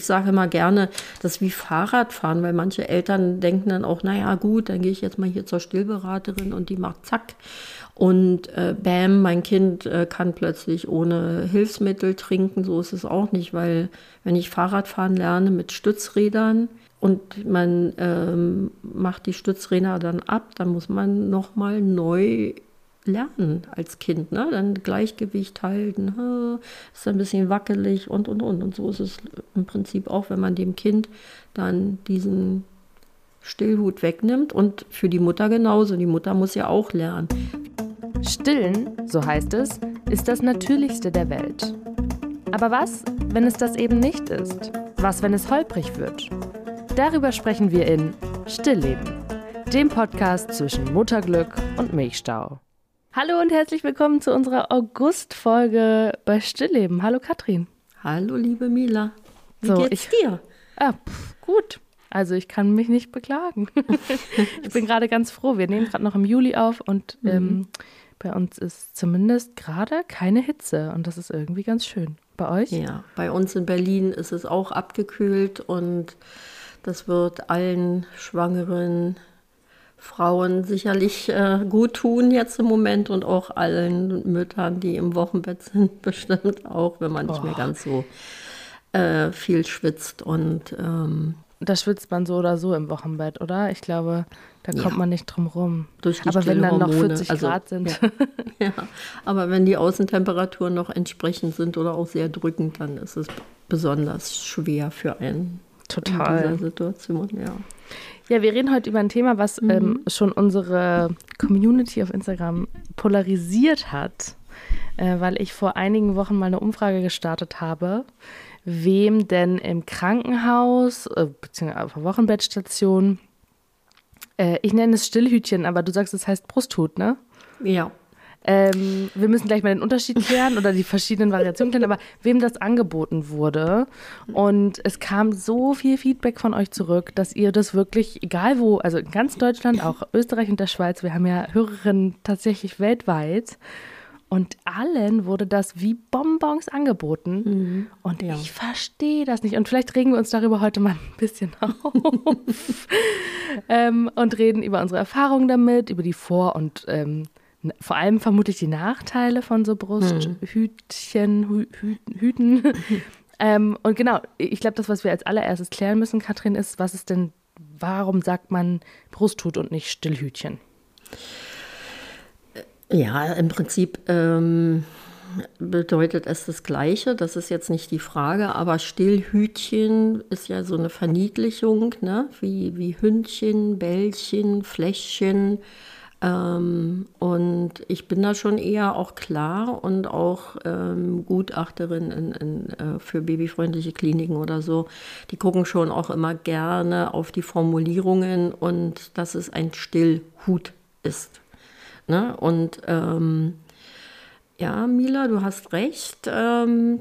ich sage immer gerne, das ist wie Fahrradfahren, weil manche Eltern denken dann auch, naja gut, dann gehe ich jetzt mal hier zur Stillberaterin und die macht zack. Und äh, bam, mein Kind äh, kann plötzlich ohne Hilfsmittel trinken. So ist es auch nicht, weil wenn ich Fahrradfahren lerne mit Stützrädern und man ähm, macht die Stützräder dann ab, dann muss man nochmal neu lernen als Kind. Ne? Dann Gleichgewicht halten, ist ein bisschen wackelig und, und, und. Und so ist es im Prinzip auch, wenn man dem Kind dann diesen Stillhut wegnimmt und für die Mutter genauso. Die Mutter muss ja auch lernen. Stillen, so heißt es, ist das Natürlichste der Welt. Aber was, wenn es das eben nicht ist? Was, wenn es holprig wird? Darüber sprechen wir in Stillleben, dem Podcast zwischen Mutterglück und Milchstau. Hallo und herzlich willkommen zu unserer August-Folge bei Stillleben. Hallo Katrin. Hallo liebe Mila. Wie so, geht's ich, dir? Ah, pff, gut. Also ich kann mich nicht beklagen. ich bin gerade ganz froh. Wir nehmen gerade noch im Juli auf und mhm. ähm, bei uns ist zumindest gerade keine Hitze und das ist irgendwie ganz schön. Bei euch? Ja, bei uns in Berlin ist es auch abgekühlt und das wird allen Schwangeren Frauen sicherlich äh, gut tun jetzt im Moment und auch allen Müttern, die im Wochenbett sind, bestimmt auch, wenn man nicht oh. mehr ganz so äh, viel schwitzt. Und ähm, da schwitzt man so oder so im Wochenbett, oder? Ich glaube, da kommt ja. man nicht drum rum. aber wenn dann noch 40 also, Grad sind. Ja. ja, aber wenn die Außentemperaturen noch entsprechend sind oder auch sehr drückend, dann ist es besonders schwer für einen Total. in dieser Situation, ja. Ja, wir reden heute über ein Thema, was mhm. ähm, schon unsere Community auf Instagram polarisiert hat, äh, weil ich vor einigen Wochen mal eine Umfrage gestartet habe, wem denn im Krankenhaus äh, bzw. auf der Wochenbettstation, äh, ich nenne es Stillhütchen, aber du sagst, es heißt Brusthut, ne? Ja. Ähm, wir müssen gleich mal den Unterschied klären oder die verschiedenen Variationen klären, aber wem das angeboten wurde. Und es kam so viel Feedback von euch zurück, dass ihr das wirklich, egal wo, also in ganz Deutschland, auch Österreich und der Schweiz, wir haben ja Hörerinnen tatsächlich weltweit. Und allen wurde das wie Bonbons angeboten. Mhm, und ja. ich verstehe das nicht. Und vielleicht regen wir uns darüber heute mal ein bisschen auf. ähm, und reden über unsere Erfahrungen damit, über die Vor- und ähm, vor allem vermutlich die Nachteile von so Brusthütchen, Hü Hüten. ähm, und genau, ich glaube, das, was wir als allererstes klären müssen, Katrin, ist, was ist denn, warum sagt man Brusthut und nicht Stillhütchen? Ja, im Prinzip ähm, bedeutet es das Gleiche. Das ist jetzt nicht die Frage, aber Stillhütchen ist ja so eine Verniedlichung, ne? wie, wie Hündchen, Bällchen, Fläschchen. Ähm, und ich bin da schon eher auch klar und auch ähm, Gutachterin in, in, äh, für babyfreundliche Kliniken oder so. Die gucken schon auch immer gerne auf die Formulierungen und dass es ein Stillhut ist. Ne? Und ähm, ja, Mila, du hast recht. Ähm,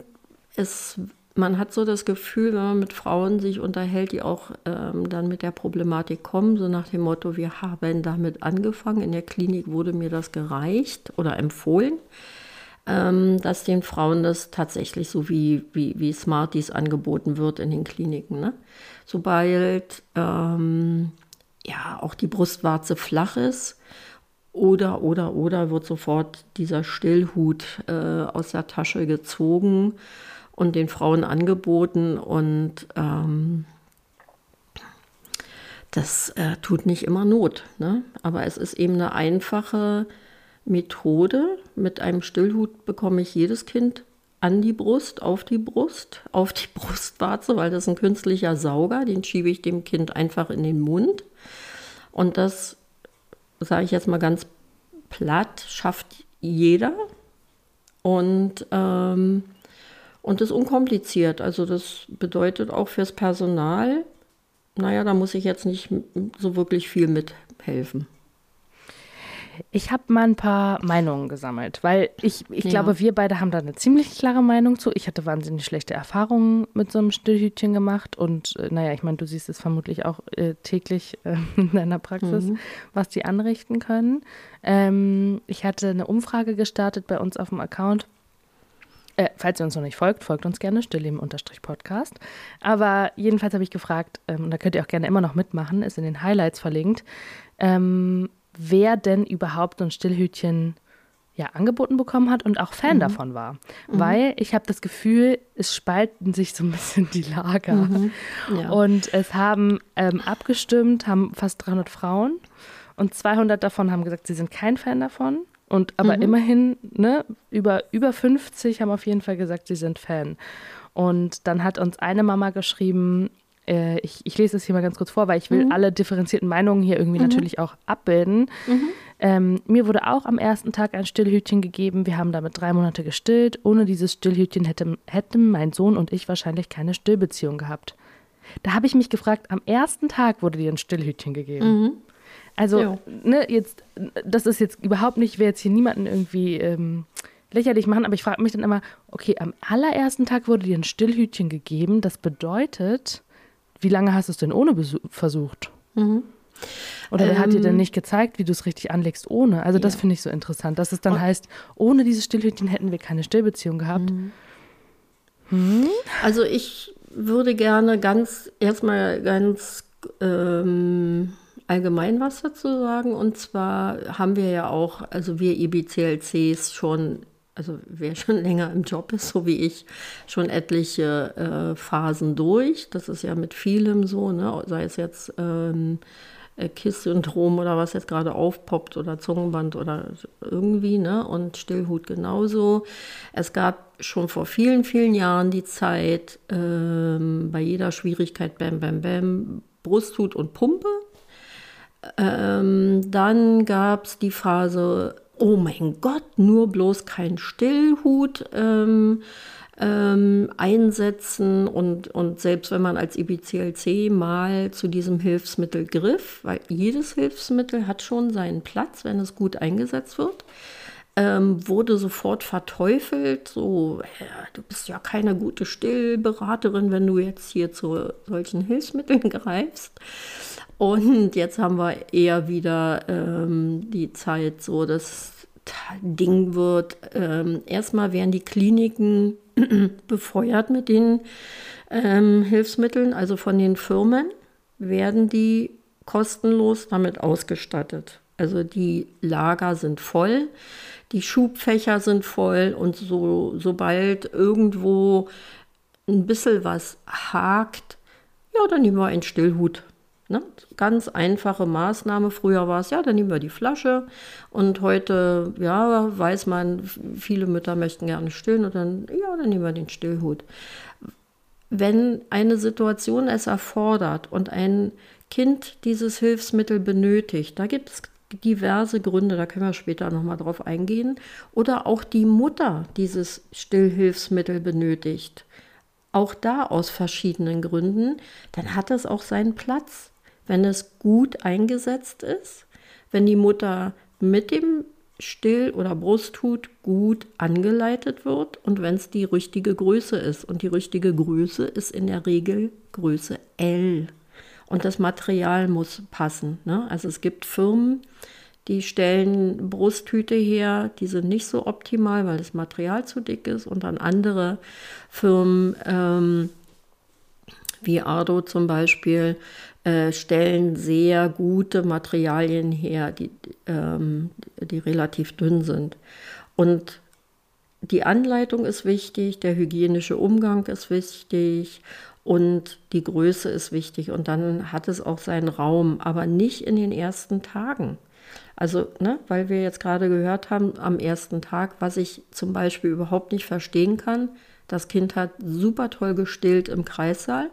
es man hat so das Gefühl, wenn man mit Frauen sich unterhält, die auch ähm, dann mit der Problematik kommen, so nach dem Motto, wir haben damit angefangen, in der Klinik wurde mir das gereicht oder empfohlen, ähm, dass den Frauen das tatsächlich so wie, wie, wie Smarties angeboten wird in den Kliniken. Ne? Sobald ähm, ja auch die Brustwarze flach ist, oder, oder, oder wird sofort dieser Stillhut äh, aus der Tasche gezogen und den Frauen angeboten und ähm, das äh, tut nicht immer Not, ne? aber es ist eben eine einfache Methode. Mit einem Stillhut bekomme ich jedes Kind an die Brust, auf die Brust, auf die Brustwarze, weil das ein künstlicher Sauger, den schiebe ich dem Kind einfach in den Mund. Und das, sage ich jetzt mal ganz platt, schafft jeder. Und ähm, und das ist unkompliziert. Also das bedeutet auch fürs Personal, naja, da muss ich jetzt nicht so wirklich viel mithelfen. Ich habe mal ein paar Meinungen gesammelt, weil ich, ich ja. glaube, wir beide haben da eine ziemlich klare Meinung zu. Ich hatte wahnsinnig schlechte Erfahrungen mit so einem Stillhütchen gemacht und äh, naja, ich meine, du siehst es vermutlich auch äh, täglich äh, in deiner Praxis, mhm. was die anrichten können. Ähm, ich hatte eine Umfrage gestartet bei uns auf dem Account Äh, falls ihr uns noch nicht folgt, folgt uns gerne, stillleben-podcast. Aber jedenfalls habe ich gefragt, ähm, und da könnt ihr auch gerne immer noch mitmachen, ist in den Highlights verlinkt, ähm, wer denn überhaupt so ein Stillhütchen ja, angeboten bekommen hat und auch Fan mhm. davon war. Mhm. Weil ich habe das Gefühl, es spalten sich so ein bisschen die Lager. Mhm. Ja. Und es haben ähm, abgestimmt, haben fast 300 Frauen und 200 davon haben gesagt, sie sind kein Fan davon. Und aber mhm. immerhin, ne, über, über 50 haben auf jeden Fall gesagt, sie sind Fan. Und dann hat uns eine Mama geschrieben, äh, ich, ich, lese es hier mal ganz kurz vor, weil ich will mhm. alle differenzierten Meinungen hier irgendwie mhm. natürlich auch abbilden. Mhm. Ähm, mir wurde auch am ersten Tag ein Stillhütchen gegeben. Wir haben damit drei Monate gestillt. Ohne dieses Stillhütchen hätte, hätten mein Sohn und ich wahrscheinlich keine Stillbeziehung gehabt. Da habe ich mich gefragt, am ersten Tag wurde dir ein Stillhütchen gegeben. Also, ja. ne, jetzt, das ist jetzt überhaupt nicht, ich will jetzt hier niemanden irgendwie ähm, lächerlich machen, aber ich frage mich dann immer, okay, am allerersten Tag wurde dir ein Stillhütchen gegeben. Das bedeutet, wie lange hast du es denn ohne versucht? Mhm. Oder wer ähm, hat dir denn ähm. nicht gezeigt, wie du es richtig anlegst ohne? Also das finde ich so interessant, dass es dann Und, heißt, ohne dieses Stillhütchen hätten wir keine Stillbeziehung gehabt. Mhm. Hm? Also ich würde gerne ganz erstmal ganz ähm, allgemein was dazu sagen. Und zwar haben wir ja auch, also wir IBCLCs schon, also wer schon länger im Job ist, so wie ich, schon etliche äh, Phasen durch. Das ist ja mit vielem so, ne? sei es jetzt ähm, äh, KISS-Syndrom oder was jetzt gerade aufpoppt oder Zungenband oder irgendwie, ne? Und Stillhut genauso. Es gab schon vor vielen, vielen Jahren die Zeit, ähm, bei jeder Schwierigkeit Bam, Bam, Bam, Brusthut und Pumpe. Ähm, dann gab es die Phase, oh mein Gott, nur bloß kein Stillhut ähm, ähm, einsetzen und, und selbst wenn man als IBCLC mal zu diesem Hilfsmittel griff, weil jedes Hilfsmittel hat schon seinen Platz, wenn es gut eingesetzt wird, ähm, wurde sofort verteufelt, so, ja, du bist ja keine gute Stillberaterin, wenn du jetzt hier zu solchen Hilfsmitteln greifst. Und jetzt haben wir eher wieder ähm, die Zeit, so das Ding wird. Ähm, erstmal werden die Kliniken befeuert mit den ähm, Hilfsmitteln, also von den Firmen werden die kostenlos damit ausgestattet. Also die Lager sind voll, die Schubfächer sind voll und so, sobald irgendwo ein bisschen was hakt, ja, dann nehmen wir einen Stillhut Ne? Ganz einfache Maßnahme. Früher war es, ja, dann nehmen wir die Flasche. Und heute, ja, weiß man, viele Mütter möchten gerne stillen und dann, ja, dann nehmen wir den Stillhut. Wenn eine Situation es erfordert und ein Kind dieses Hilfsmittel benötigt, da gibt es diverse Gründe, da können wir später nochmal drauf eingehen, oder auch die Mutter dieses Stillhilfsmittel benötigt, auch da aus verschiedenen Gründen, dann hat es auch seinen Platz wenn es gut eingesetzt ist, wenn die Mutter mit dem Still- oder Brusthut gut angeleitet wird und wenn es die richtige Größe ist. Und die richtige Größe ist in der Regel Größe L. Und das Material muss passen. Ne? Also es gibt Firmen, die stellen Brusthüte her, die sind nicht so optimal, weil das Material zu dick ist. Und dann andere Firmen, ähm, wie Ardo zum Beispiel, äh, stellen sehr gute Materialien her, die, ähm, die relativ dünn sind. Und die Anleitung ist wichtig, der hygienische Umgang ist wichtig und die Größe ist wichtig. Und dann hat es auch seinen Raum, aber nicht in den ersten Tagen. Also, ne, weil wir jetzt gerade gehört haben, am ersten Tag, was ich zum Beispiel überhaupt nicht verstehen kann, das Kind hat super toll gestillt im Kreissaal.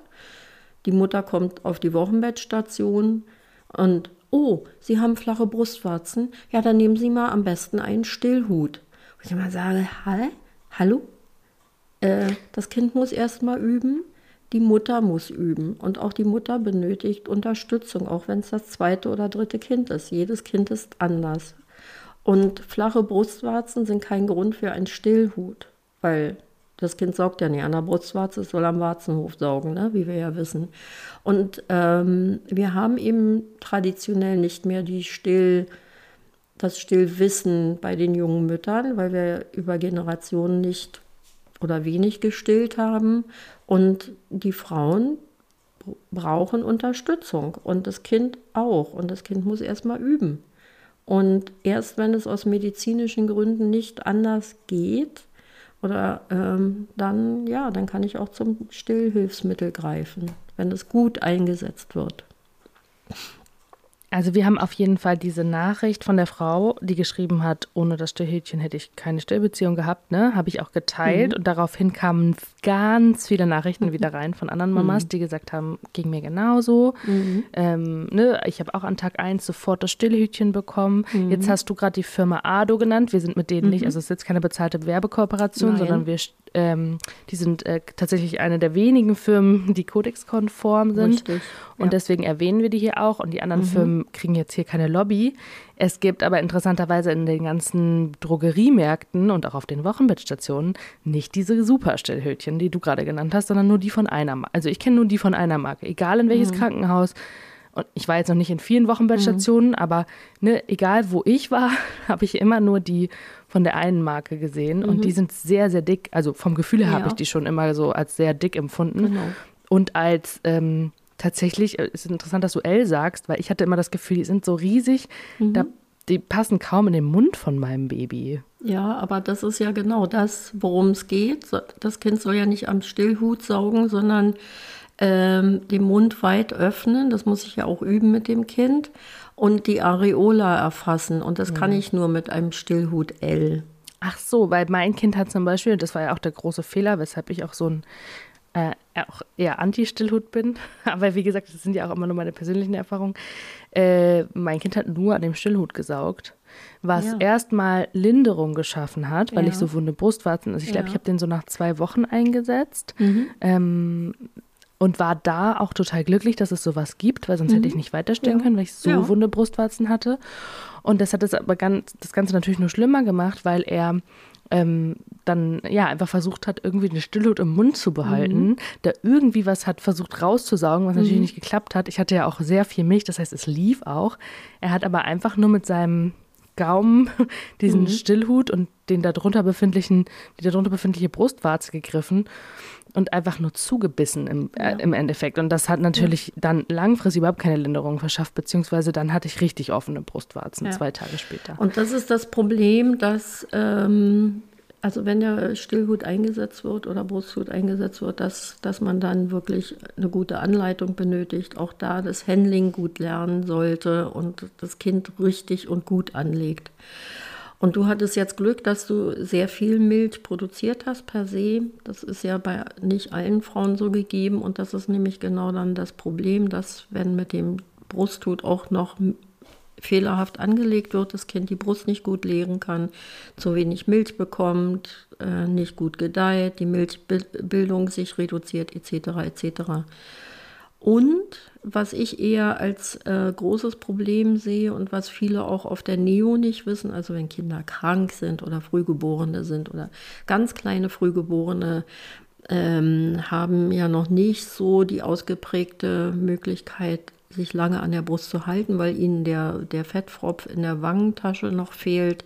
Die Mutter kommt auf die Wochenbettstation und oh, Sie haben flache Brustwarzen. Ja, dann nehmen Sie mal am besten einen Stillhut. Und ich immer sage, Hä? hallo? Äh, das Kind muss erst mal üben. Die Mutter muss üben und auch die Mutter benötigt Unterstützung, auch wenn es das zweite oder dritte Kind ist. Jedes Kind ist anders. Und flache Brustwarzen sind kein Grund für einen Stillhut, weil das Kind saugt ja nicht an der Brustwarze, es soll am Warzenhof saugen, ne? wie wir ja wissen. Und ähm, wir haben eben traditionell nicht mehr die Still, das Stillwissen bei den jungen Müttern, weil wir über Generationen nicht oder wenig gestillt haben. Und die Frauen brauchen Unterstützung und das Kind auch. Und das Kind muss erstmal üben. Und erst wenn es aus medizinischen Gründen nicht anders geht, oder ähm, dann, ja, dann kann ich auch zum Stillhilfsmittel greifen, wenn es gut eingesetzt wird. Also wir haben auf jeden Fall diese Nachricht von der Frau, die geschrieben hat, ohne das Stillhähnchen hätte ich keine Stillbeziehung gehabt, ne? Habe ich auch geteilt mhm. und daraufhin kamen ganz viele Nachrichten wieder rein von anderen Mamas, mhm. die gesagt haben, ging mir genauso. Mhm. Ähm, ne? Ich habe auch an Tag 1 sofort das Stillhütchen bekommen. Mhm. Jetzt hast du gerade die Firma Ado genannt. Wir sind mit denen nicht, mhm. also es ist jetzt keine bezahlte Werbekooperation, Nein. sondern wir ähm, die sind äh, tatsächlich eine der wenigen Firmen, die kodexkonform sind. Richtig, ja. Und deswegen erwähnen wir die hier auch. Und die anderen mhm. Firmen kriegen jetzt hier keine Lobby. Es gibt aber interessanterweise in den ganzen Drogeriemärkten und auch auf den Wochenbettstationen nicht diese Superstellhütchen, die du gerade genannt hast, sondern nur die von einer Marke. Also ich kenne nur die von einer Marke. Egal in welches mhm. Krankenhaus und ich war jetzt noch nicht in vielen Wochenbettstationen, mhm. aber ne, egal wo ich war, habe ich immer nur die von der einen Marke gesehen. Mhm. Und die sind sehr, sehr dick. Also vom Gefühl her ja. habe ich die schon immer so als sehr dick empfunden. Genau. Und als ähm, tatsächlich, äh, ist interessant, dass du L sagst, weil ich hatte immer das Gefühl, die sind so riesig, mhm. da, die passen kaum in den Mund von meinem Baby. Ja, aber das ist ja genau das, worum es geht. Das Kind soll ja nicht am Stillhut saugen, sondern ähm, den Mund weit öffnen, das muss ich ja auch üben mit dem Kind, und die Areola erfassen. Und das mhm. kann ich nur mit einem Stillhut L. Ach so, weil mein Kind hat zum Beispiel, das war ja auch der große Fehler, weshalb ich auch so ein äh, auch eher Anti-Stillhut bin. Aber wie gesagt, das sind ja auch immer nur meine persönlichen Erfahrungen. Äh, mein Kind hat nur an dem Stillhut gesaugt, was ja. erstmal Linderung geschaffen hat, weil ja. ich so wunde Brustwarzen, also ich glaube, ja. ich habe den so nach zwei Wochen eingesetzt. Mhm. Ähm, und war da auch total glücklich, dass es sowas gibt, weil sonst mhm. hätte ich nicht weiterstellen ja. können, weil ich so ja. wunde Brustwarzen hatte. Und das hat es aber ganz, das Ganze natürlich nur schlimmer gemacht, weil er ähm, dann ja einfach versucht hat, irgendwie eine Stillhut im Mund zu behalten, mhm. da irgendwie was hat versucht rauszusaugen, was mhm. natürlich nicht geklappt hat. Ich hatte ja auch sehr viel Milch, das heißt, es lief auch. Er hat aber einfach nur mit seinem Gaumen diesen mhm. Stillhut und den darunter befindlichen, die darunter befindliche Brustwarze gegriffen und einfach nur zugebissen im, äh, ja. im Endeffekt. Und das hat natürlich ja. dann langfristig überhaupt keine Linderung verschafft, beziehungsweise dann hatte ich richtig offene Brustwarzen ja. zwei Tage später. Und das ist das Problem, dass, ähm, also wenn der Stillhut eingesetzt wird oder Brusthut eingesetzt wird, dass, dass man dann wirklich eine gute Anleitung benötigt, auch da das Handling gut lernen sollte und das Kind richtig und gut anlegt. Und du hattest jetzt Glück, dass du sehr viel Milch produziert hast per se. Das ist ja bei nicht allen Frauen so gegeben. Und das ist nämlich genau dann das Problem, dass wenn mit dem Brusthut auch noch fehlerhaft angelegt wird, das Kind die Brust nicht gut leeren kann, zu wenig Milch bekommt, äh, nicht gut gedeiht, die Milchbildung sich reduziert etc. etc. Und was ich eher als äh, großes Problem sehe und was viele auch auf der Neo nicht wissen, also wenn Kinder krank sind oder Frühgeborene sind oder ganz kleine Frühgeborene, ähm, haben ja noch nicht so die ausgeprägte Möglichkeit, sich lange an der Brust zu halten, weil ihnen der, der Fettfropf in der Wangentasche noch fehlt.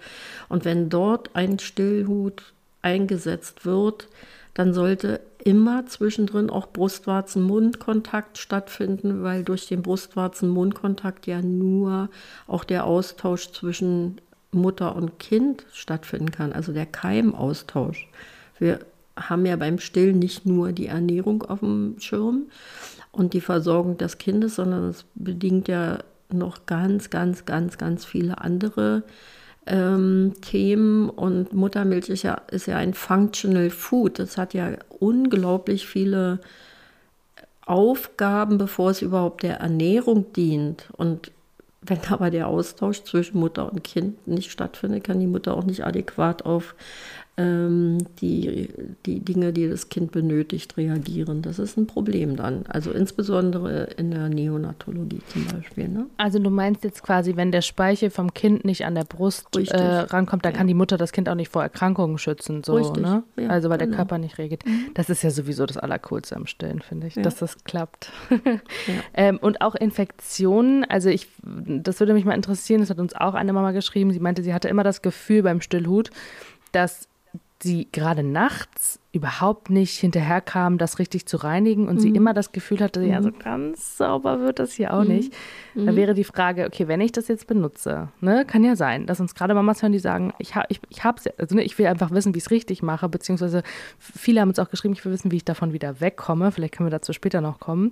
Und wenn dort ein Stillhut eingesetzt wird, dann sollte immer zwischendrin auch Brustwarzen-Mundkontakt stattfinden, weil durch den Brustwarzen-Mundkontakt ja nur auch der Austausch zwischen Mutter und Kind stattfinden kann, also der Keimaustausch. Wir haben ja beim Stillen nicht nur die Ernährung auf dem Schirm und die Versorgung des Kindes, sondern es bedingt ja noch ganz, ganz, ganz, ganz viele andere ähm, Themen und Muttermilch ist ja, ist ja ein Functional Food. Das hat ja unglaublich viele Aufgaben, bevor es überhaupt der Ernährung dient. Und wenn aber der Austausch zwischen Mutter und Kind nicht stattfindet, kann die Mutter auch nicht adäquat auf die, die Dinge, die das Kind benötigt, reagieren. Das ist ein Problem dann. Also insbesondere in der Neonatologie zum Beispiel. Ne? Also du meinst jetzt quasi, wenn der Speichel vom Kind nicht an der Brust äh, rankommt, dann ja. kann die Mutter das Kind auch nicht vor Erkrankungen schützen. So, Richtig. Ne? Ja, also weil genau. der Körper nicht reagiert. Mhm. Das ist ja sowieso das Allercoolste am Stillen, finde ich, ja. dass das klappt. ähm, und auch Infektionen, also ich, das würde mich mal interessieren, das hat uns auch eine Mama geschrieben, sie meinte, sie hatte immer das Gefühl beim Stillhut, dass sie gerade nachts überhaupt nicht hinterherkam, das richtig zu reinigen und mhm. sie immer das Gefühl hatte, ja, so mhm. ganz sauber wird das hier auch mhm. nicht. Da mhm. wäre die Frage, okay, wenn ich das jetzt benutze, ne, kann ja sein, dass uns gerade Mamas hören, die sagen, ich, ha, ich, ich hab's, also ne, ich will einfach wissen, wie ich es richtig mache, beziehungsweise viele haben uns auch geschrieben, ich will wissen, wie ich davon wieder wegkomme. Vielleicht können wir dazu später noch kommen.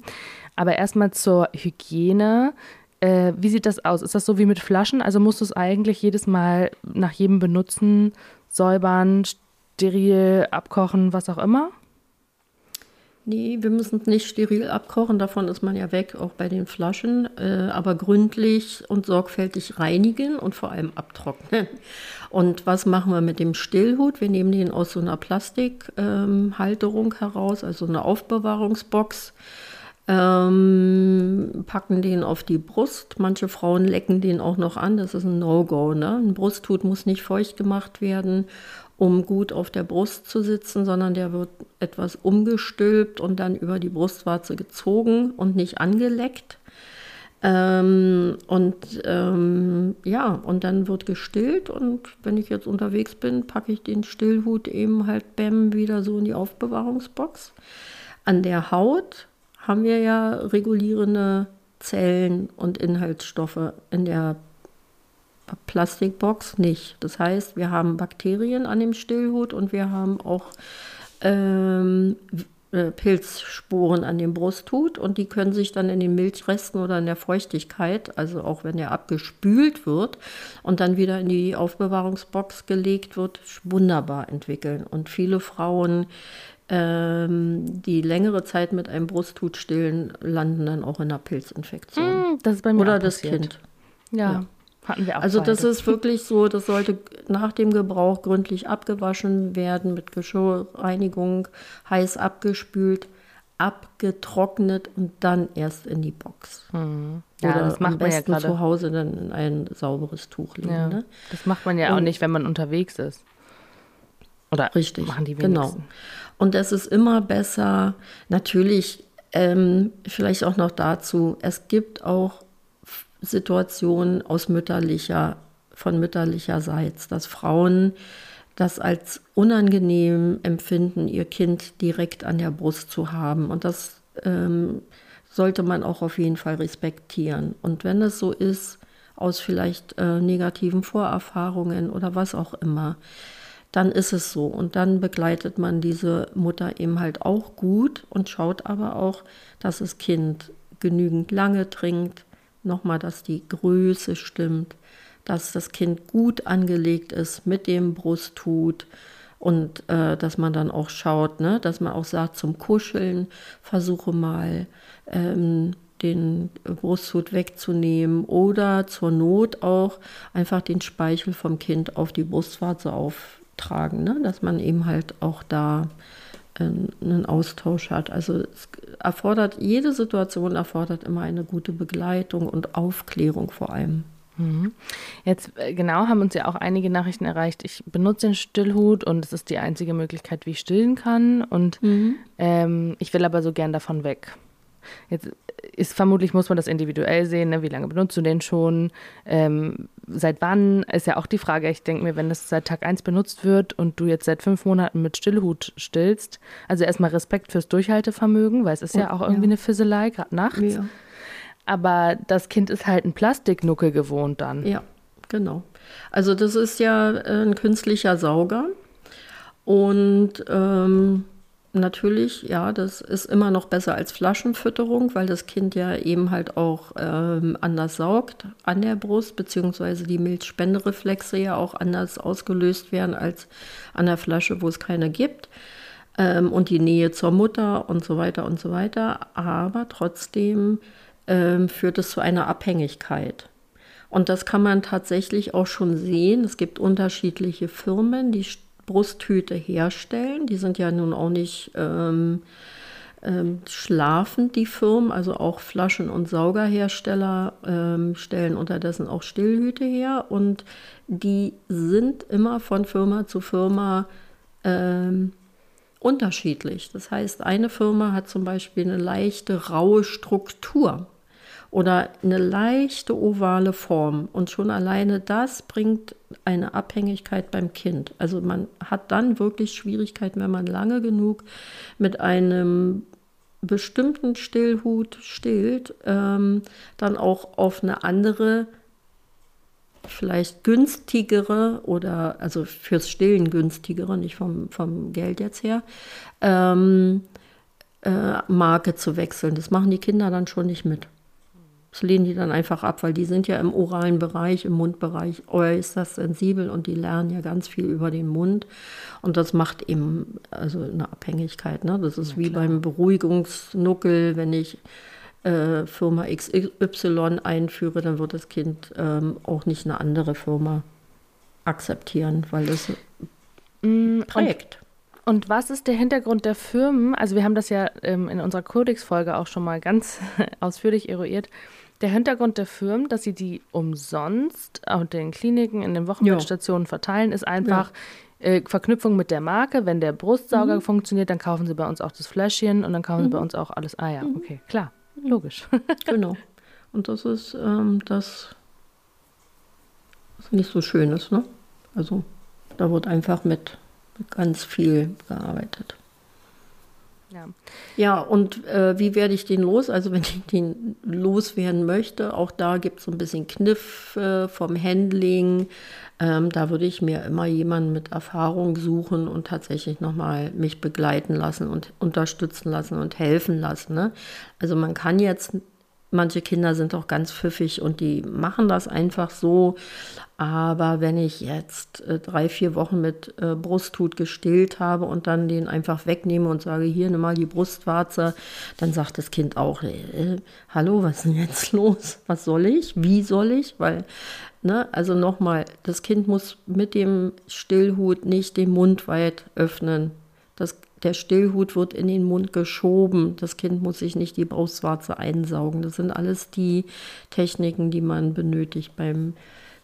Aber erstmal zur Hygiene. Äh, wie sieht das aus? Ist das so wie mit Flaschen? Also musst du es eigentlich jedes Mal nach jedem Benutzen säubern, steril abkochen, was auch immer? Nee, wir müssen es nicht steril abkochen, davon ist man ja weg, auch bei den Flaschen, äh, aber gründlich und sorgfältig reinigen und vor allem abtrocknen. Und was machen wir mit dem Stillhut? Wir nehmen den aus so einer Plastikhalterung ähm, heraus, also eine Aufbewahrungsbox, ähm, packen den auf die Brust. Manche Frauen lecken den auch noch an, das ist ein No-Go. Ne? Ein Brusthut muss nicht feucht gemacht werden um gut auf der Brust zu sitzen, sondern der wird etwas umgestülpt und dann über die Brustwarze gezogen und nicht angeleckt. Ähm, und ähm, ja, und dann wird gestillt und wenn ich jetzt unterwegs bin, packe ich den Stillhut eben halt bäm wieder so in die Aufbewahrungsbox. An der Haut haben wir ja regulierende Zellen und Inhaltsstoffe in der Plastikbox nicht. Das heißt, wir haben Bakterien an dem Stillhut und wir haben auch ähm, äh, Pilzsporen an dem Brusthut und die können sich dann in den Milchresten oder in der Feuchtigkeit, also auch wenn er abgespült wird und dann wieder in die Aufbewahrungsbox gelegt wird, wunderbar entwickeln. Und viele Frauen, ähm, die längere Zeit mit einem Brusthut stillen, landen dann auch in einer Pilzinfektion. Mm, das ist bei mir Oder das Kind. ja. ja. Hatten wir auch also das ist wirklich so, das sollte nach dem Gebrauch gründlich abgewaschen werden, mit Geschirrreinigung, heiß abgespült, abgetrocknet und dann erst in die Box. Hm. Ja, Oder das macht am besten man ja zu Hause dann in ein sauberes Tuch legen. Ja, ne? Das macht man ja und, auch nicht, wenn man unterwegs ist. Oder richtig, machen die wenigsten. Genau. Und es ist immer besser, natürlich, ähm, vielleicht auch noch dazu, es gibt auch Situation aus mütterlicher, von mütterlicherseits, dass Frauen das als unangenehm empfinden, ihr Kind direkt an der Brust zu haben. Und das ähm, sollte man auch auf jeden Fall respektieren. Und wenn es so ist, aus vielleicht äh, negativen Vorerfahrungen oder was auch immer, dann ist es so. Und dann begleitet man diese Mutter eben halt auch gut und schaut aber auch, dass das Kind genügend lange trinkt, nochmal, dass die Größe stimmt, dass das Kind gut angelegt ist mit dem Brusthut und äh, dass man dann auch schaut, ne, dass man auch sagt, zum Kuscheln versuche mal ähm, den Brusthut wegzunehmen oder zur Not auch einfach den Speichel vom Kind auf die Brustwarze auftragen, ne, dass man eben halt auch da einen Austausch hat. Also es erfordert, jede Situation erfordert immer eine gute Begleitung und Aufklärung vor allem. Mhm. Jetzt äh, genau haben uns ja auch einige Nachrichten erreicht. Ich benutze den Stillhut und es ist die einzige Möglichkeit, wie ich stillen kann. Und mhm. ähm, ich will aber so gern davon weg. Jetzt ist vermutlich muss man das individuell sehen, ne? wie lange benutzt du den schon, ähm, seit wann, ist ja auch die Frage. Ich denke mir, wenn das seit Tag 1 benutzt wird und du jetzt seit fünf Monaten mit Stillhut stillst, also erstmal Respekt fürs Durchhaltevermögen, weil es ist ja auch irgendwie ja. eine Fisselei, gerade nachts. Ja. Aber das Kind ist halt ein Plastiknuckel gewohnt dann. Ja, genau. Also das ist ja ein künstlicher Sauger und ähm, natürlich, ja, das ist immer noch besser als Flaschenfütterung, weil das Kind ja eben halt auch ähm, anders saugt an der Brust, beziehungsweise die Milchspendereflexe ja auch anders ausgelöst werden als an der Flasche, wo es keine gibt. Ähm, und die Nähe zur Mutter und so weiter und so weiter. Aber trotzdem ähm, führt es zu einer Abhängigkeit. Und das kann man tatsächlich auch schon sehen. Es gibt unterschiedliche Firmen, die Brusthüte herstellen. Die sind ja nun auch nicht ähm, ähm, schlafend, die Firmen. Also auch Flaschen- und Saugerhersteller ähm, stellen unterdessen auch Stillhüte her. Und die sind immer von Firma zu Firma ähm, unterschiedlich. Das heißt, eine Firma hat zum Beispiel eine leichte raue Struktur. Oder eine leichte ovale Form. Und schon alleine das bringt eine Abhängigkeit beim Kind. Also man hat dann wirklich Schwierigkeiten, wenn man lange genug mit einem bestimmten Stillhut stillt, ähm, dann auch auf eine andere, vielleicht günstigere oder also fürs Stillen günstigere, nicht vom, vom Geld jetzt her, ähm, äh, Marke zu wechseln. Das machen die Kinder dann schon nicht mit. Das lehnen die dann einfach ab, weil die sind ja im oralen Bereich, im Mundbereich äußerst sensibel und die lernen ja ganz viel über den Mund. Und das macht eben also eine Abhängigkeit. Ne? Das ist ja, wie beim Beruhigungsnuckel, wenn ich äh, Firma XY einführe, dann wird das Kind ähm, auch nicht eine andere Firma akzeptieren, weil es mm, prägt. Und, und, was ist der Hintergrund der Firmen? Also wir haben das ja ähm, in unserer Codex-Folge auch schon mal ganz ausführlich eruiert der Hintergrund der Firmen, dass sie die umsonst auf den Kliniken, in den Wochenbettstationen verteilen, ist einfach ja. äh, Verknüpfung mit der Marke. Wenn der Brustsauger mhm. funktioniert, dann kaufen sie bei uns auch das Fläschchen und dann kaufen mhm. sie bei uns auch alles. Ah ja, mhm. okay, klar, logisch. genau. Und das ist ähm, das, was nicht so schön ist, ne? Also da wird einfach mit ganz viel gearbeitet. Ja, ja und äh, wie werde ich den los? Also wenn ich den loswerden möchte, auch da gibt es so ein bisschen Kniff äh, vom Handling. Ähm, da würde ich mir immer jemanden mit Erfahrung suchen und tatsächlich nochmal mich begleiten lassen und unterstützen lassen und helfen lassen. Ne? Also man kann jetzt Manche Kinder sind auch ganz pfiffig und die machen das einfach so. Aber wenn ich jetzt äh, drei, vier Wochen mit äh, Brusthut gestillt habe und dann den einfach wegnehme und sage, hier, nimm mal die Brustwarze, dann sagt das Kind auch, äh, hallo, was ist denn jetzt los? Was soll ich? Wie soll ich? Weil, ne, also nochmal, das Kind muss mit dem Stillhut nicht den Mund weit öffnen. Das der Stillhut wird in den Mund geschoben. Das Kind muss sich nicht die Brustwarze einsaugen. Das sind alles die Techniken, die man benötigt beim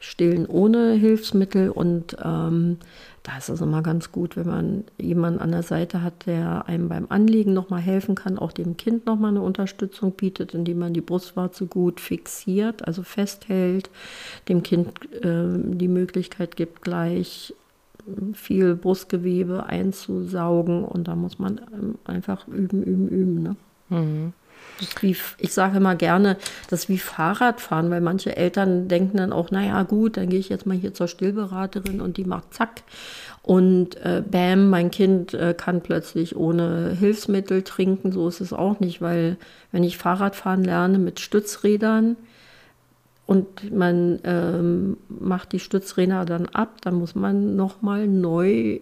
Stillen ohne Hilfsmittel. Und ähm, da ist es immer ganz gut, wenn man jemanden an der Seite hat, der einem beim Anlegen nochmal helfen kann, auch dem Kind nochmal eine Unterstützung bietet, indem man die Brustwarze gut fixiert, also festhält, dem Kind äh, die Möglichkeit gibt, gleich viel Brustgewebe einzusaugen und da muss man ähm, einfach üben, üben, üben. Ne? Mhm. Wie, ich sage immer gerne, das ist wie Fahrradfahren, weil manche Eltern denken dann auch, naja gut, dann gehe ich jetzt mal hier zur Stillberaterin und die macht zack. Und äh, bam, mein Kind äh, kann plötzlich ohne Hilfsmittel trinken. So ist es auch nicht, weil wenn ich Fahrradfahren lerne mit Stützrädern, und man ähm, macht die Stützräder dann ab, dann muss man nochmal neu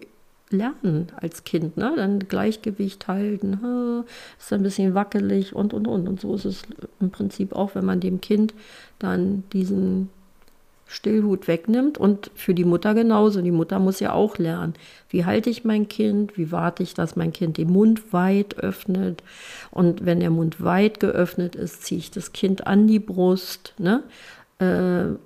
lernen als Kind. Ne? Dann Gleichgewicht halten, ist ein bisschen wackelig und, und, und. Und so ist es im Prinzip auch, wenn man dem Kind dann diesen Stillhut wegnimmt und für die Mutter genauso. Die Mutter muss ja auch lernen, wie halte ich mein Kind, wie warte ich, dass mein Kind den Mund weit öffnet und wenn der Mund weit geöffnet ist, ziehe ich das Kind an die Brust. Ne? Äh,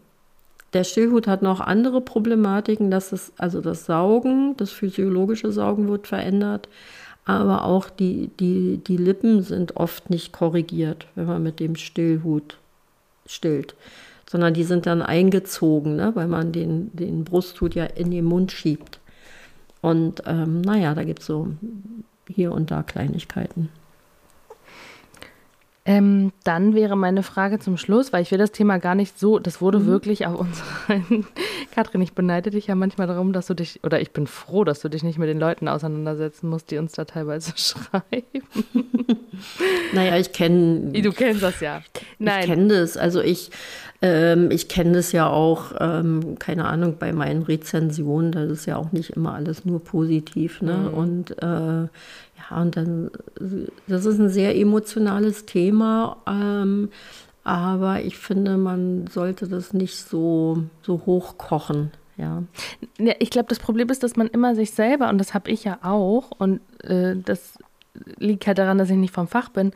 der Stillhut hat noch andere Problematiken, dass es, also das Saugen, das physiologische Saugen wird verändert, aber auch die, die, die Lippen sind oft nicht korrigiert, wenn man mit dem Stillhut stillt sondern die sind dann eingezogen, ne, weil man den, den Brusthut ja in den Mund schiebt. Und ähm, naja, da gibt es so hier und da Kleinigkeiten. Ähm, dann wäre meine Frage zum Schluss, weil ich will das Thema gar nicht so, das wurde mhm. wirklich auf unseren, Katrin, ich beneide dich ja manchmal darum, dass du dich, oder ich bin froh, dass du dich nicht mit den Leuten auseinandersetzen musst, die uns da teilweise schreiben. naja, ich kenne. Du kennst das ja. Nein. Ich kenne das. Also ich, ähm, ich kenne das ja auch, ähm, keine Ahnung, bei meinen Rezensionen, das ist ja auch nicht immer alles nur positiv. Ne? Mhm. Und äh, ja, und dann, das ist ein sehr emotionales Thema, ähm, aber ich finde, man sollte das nicht so, so hochkochen. Ja. ja ich glaube, das Problem ist, dass man immer sich selber, und das habe ich ja auch, und äh, das liegt halt daran, dass ich nicht vom Fach bin,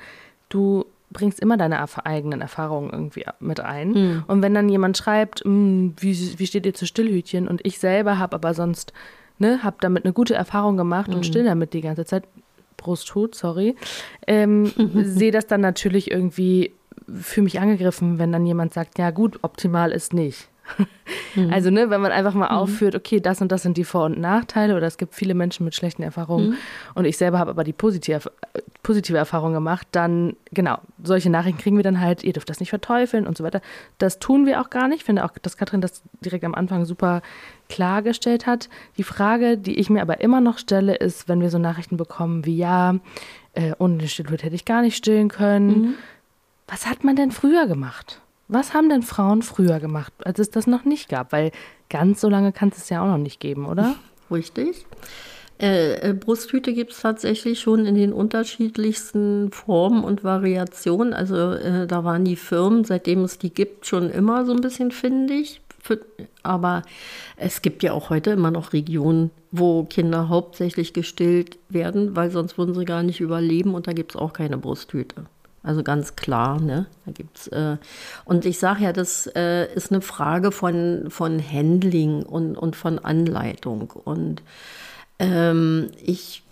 du bringst immer deine eigenen Erfahrungen irgendwie mit ein. Mhm. Und wenn dann jemand schreibt, hm, wie, wie steht ihr zu Stillhütchen? Und ich selber habe aber sonst, ne, habe damit eine gute Erfahrung gemacht mhm. und still damit die ganze Zeit, Brusthut, sorry, ähm, sehe das dann natürlich irgendwie fühle mich angegriffen, wenn dann jemand sagt, ja gut, optimal ist nicht. Mhm. Also, ne, wenn man einfach mal mhm. aufführt, okay, das und das sind die Vor- und Nachteile oder es gibt viele Menschen mit schlechten Erfahrungen mhm. und ich selber habe aber die positive, positive Erfahrung gemacht, dann, genau, solche Nachrichten kriegen wir dann halt, ihr dürft das nicht verteufeln und so weiter. Das tun wir auch gar nicht. Ich finde auch, dass Katrin das direkt am Anfang super klargestellt hat. Die Frage, die ich mir aber immer noch stelle, ist, wenn wir so Nachrichten bekommen wie, ja, äh, ohne den Stillhut hätte ich gar nicht stillen können. Mhm. Was hat man denn früher gemacht? Was haben denn Frauen früher gemacht, als es das noch nicht gab? Weil ganz so lange kann es ja auch noch nicht geben, oder? Richtig. Äh, äh, Brusthüte gibt es tatsächlich schon in den unterschiedlichsten Formen und Variationen. Also äh, da waren die Firmen, seitdem es die gibt, schon immer so ein bisschen findig. Für, aber es gibt ja auch heute immer noch Regionen, wo Kinder hauptsächlich gestillt werden, weil sonst würden sie gar nicht überleben und da gibt es auch keine Brusthüte. Also ganz klar, ne? Da gibt's äh, und ich sage ja, das äh, ist eine Frage von, von Handling und, und von Anleitung. Und ähm, ich,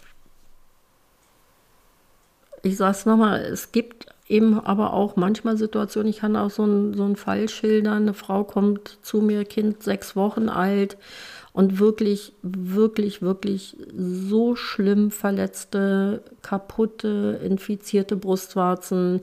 ich sage es nochmal, es gibt eben aber auch manchmal Situationen, ich kann auch so, ein, so einen Fall schildern, eine Frau kommt zu mir, Kind sechs Wochen alt und wirklich, wirklich, wirklich so schlimm verletzte, kaputte, infizierte Brustwarzen.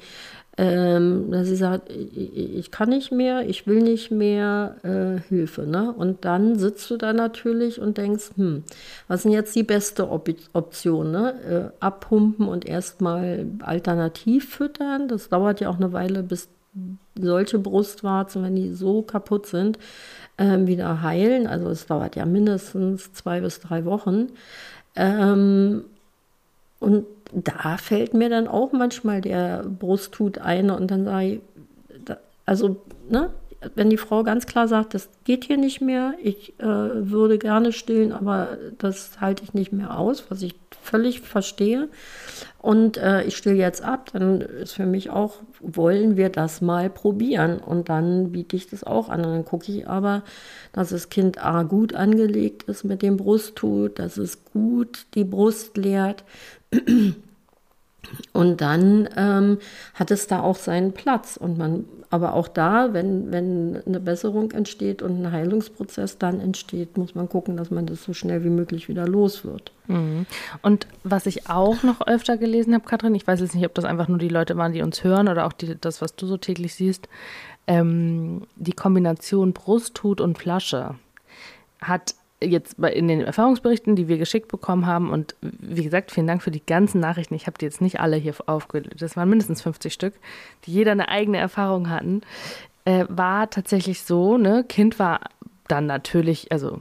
Ähm, dass sie sagt, ich, ich, kann nicht mehr, ich will nicht mehr, äh, Hilfe. Ne? Und dann sitzt du da natürlich und denkst, hm, was ist jetzt die beste Op Option? Ne? Äh, abpumpen und erstmal alternativ füttern. Das dauert ja auch eine Weile, bis solche Brustwarzen, wenn die so kaputt sind, ähm, wieder heilen. Also es dauert ja mindestens zwei bis drei Wochen. Ähm, und da fällt mir dann auch manchmal der Brusthut ein und dann sage ich, also, ne, wenn die Frau ganz klar sagt, das geht hier nicht mehr, ich äh, würde gerne stillen, aber das halte ich nicht mehr aus, was ich völlig verstehe. Und äh, ich still jetzt ab, dann ist für mich auch, wollen wir das mal probieren? Und dann biete ich das auch an. Und dann gucke ich aber, dass das Kind A gut angelegt ist mit dem Brusttut, dass es gut die Brust leert. Und dann ähm, hat es da auch seinen Platz. Und man, aber auch da, wenn, wenn eine Besserung entsteht und ein Heilungsprozess dann entsteht, muss man gucken, dass man das so schnell wie möglich wieder los wird. Mhm. Und was ich auch noch öfter gelesen habe, Katrin, ich weiß jetzt nicht, ob das einfach nur die Leute waren, die uns hören oder auch die, das, was du so täglich siehst, ähm, die Kombination Brusthut und Flasche hat jetzt in den Erfahrungsberichten, die wir geschickt bekommen haben, und wie gesagt, vielen Dank für die ganzen Nachrichten. Ich habe die jetzt nicht alle hier aufgelöst. Das waren mindestens 50 Stück, die jeder eine eigene Erfahrung hatten. Äh, war tatsächlich so, ne? Kind war dann natürlich, also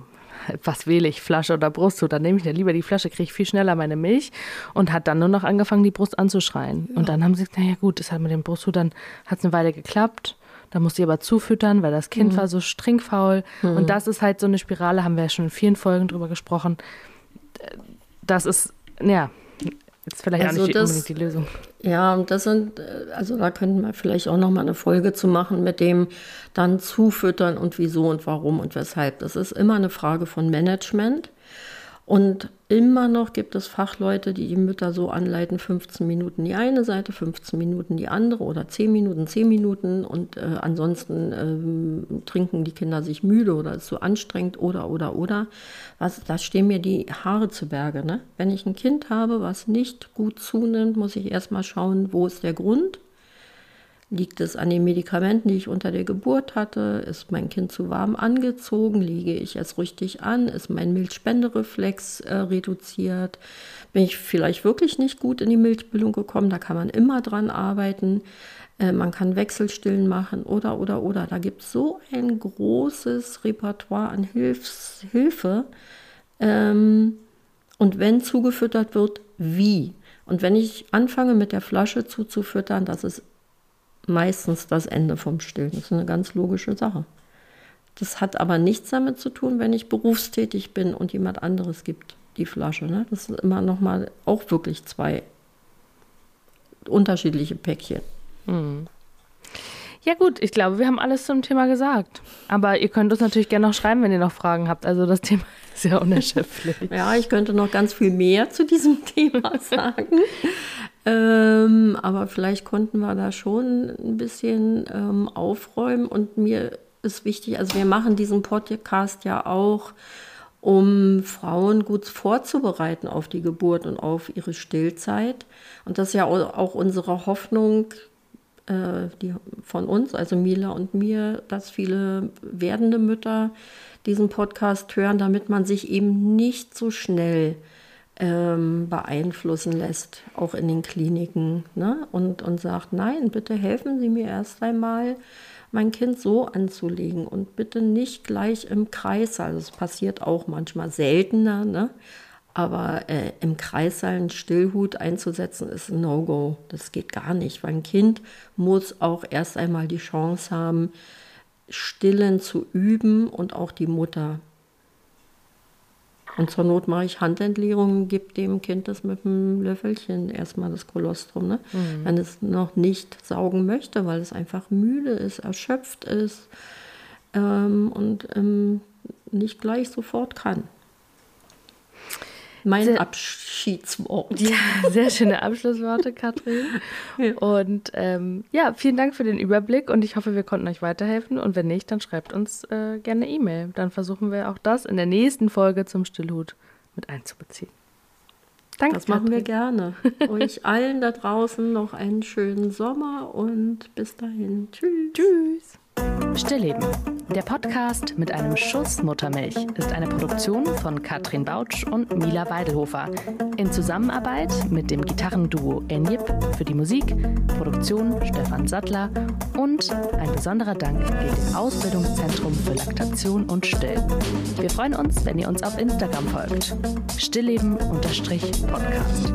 was wähle ich, Flasche oder Brust? So, dann nehme ich ja lieber die Flasche, kriege ich viel schneller meine Milch und hat dann nur noch angefangen, die Brust anzuschreien. Ja. Und dann haben sie gesagt, naja gut, das hat mit dem Brusthut, dann hat es eine Weile geklappt. Da musste ich aber zufüttern, weil das Kind mhm. war so strinkfaul. Mhm. Und das ist halt so eine Spirale, haben wir ja schon in vielen Folgen drüber gesprochen. Das ist, ja, ist vielleicht also auch nicht das, unbedingt die Lösung. Ja, das sind, also da könnten wir vielleicht auch nochmal eine Folge zu machen mit dem dann zufüttern und wieso und warum und weshalb. Das ist immer eine Frage von Management. Und immer noch gibt es Fachleute, die die Mütter so anleiten, 15 Minuten die eine Seite, 15 Minuten die andere oder 10 Minuten, 10 Minuten und äh, ansonsten äh, trinken die Kinder sich müde oder ist so anstrengend oder, oder, oder. Was, da stehen mir die Haare zu Berge. Ne? Wenn ich ein Kind habe, was nicht gut zunimmt, muss ich erstmal schauen, wo ist der Grund Liegt es an den Medikamenten, die ich unter der Geburt hatte? Ist mein Kind zu warm angezogen? Liege ich es richtig an? Ist mein Milchspendereflex äh, reduziert? Bin ich vielleicht wirklich nicht gut in die Milchbildung gekommen? Da kann man immer dran arbeiten. Äh, man kann Wechselstillen machen oder, oder, oder. Da gibt es so ein großes Repertoire an Hilfs Hilfe. Ähm, und wenn zugefüttert wird, wie? Und wenn ich anfange mit der Flasche zuzufüttern, das ist meistens das Ende vom Stillen. Das ist eine ganz logische Sache. Das hat aber nichts damit zu tun, wenn ich berufstätig bin und jemand anderes gibt die Flasche. Ne? Das sind immer noch mal auch wirklich zwei unterschiedliche Päckchen. Hm. Ja gut, ich glaube, wir haben alles zum Thema gesagt. Aber ihr könnt uns natürlich gerne noch schreiben, wenn ihr noch Fragen habt. Also das Thema ist ja unerschöpflich. ja, ich könnte noch ganz viel mehr zu diesem Thema sagen. Ähm, aber vielleicht konnten wir da schon ein bisschen ähm, aufräumen. Und mir ist wichtig, also wir machen diesen Podcast ja auch, um Frauen gut vorzubereiten auf die Geburt und auf ihre Stillzeit. Und das ist ja auch unsere Hoffnung, äh, die von uns, also Mila und mir, dass viele werdende Mütter diesen Podcast hören, damit man sich eben nicht so schnell ähm, beeinflussen lässt, auch in den Kliniken, ne? und, und sagt, nein, bitte helfen Sie mir erst einmal, mein Kind so anzulegen und bitte nicht gleich im Kreis. Also es passiert auch manchmal seltener, ne? aber äh, im Kreissaal einen Stillhut einzusetzen ist ein No-Go. Das geht gar nicht, weil ein Kind muss auch erst einmal die Chance haben, Stillen zu üben und auch die Mutter. Und zur Not mache ich Handentleerung, gebe dem Kind das mit einem Löffelchen erstmal das Kolostrum, ne? Mhm. wenn es noch nicht saugen möchte, weil es einfach müde ist, erschöpft ist ähm, und ähm, nicht gleich sofort kann mein sehr, Abschiedswort. Ja, sehr schöne Abschlussworte, Katrin. ja. Und ähm, ja, vielen Dank für den Überblick und ich hoffe, wir konnten euch weiterhelfen. Und wenn nicht, dann schreibt uns äh, gerne E-Mail. Dann versuchen wir auch das in der nächsten Folge zum Stillhut mit einzubeziehen. Danke. Das machen wir gerne. euch allen da draußen noch einen schönen Sommer und bis dahin. Tschüss. Tschüss. Stillleben. Der Podcast mit einem Schuss Muttermilch ist eine Produktion von Katrin Bautsch und Mila Weidelhofer in Zusammenarbeit mit dem Gitarrenduo Enjip für die Musik, Produktion Stefan Sattler und ein besonderer Dank geht dem Ausbildungszentrum für Laktation und Still. Wir freuen uns, wenn ihr uns auf Instagram folgt. Stillleben-Podcast.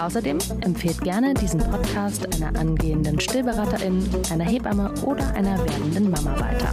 Außerdem empfehlt gerne diesen Podcast einer angehenden Stillberaterin, einer Hebamme oder einer werdenden Mama weiter.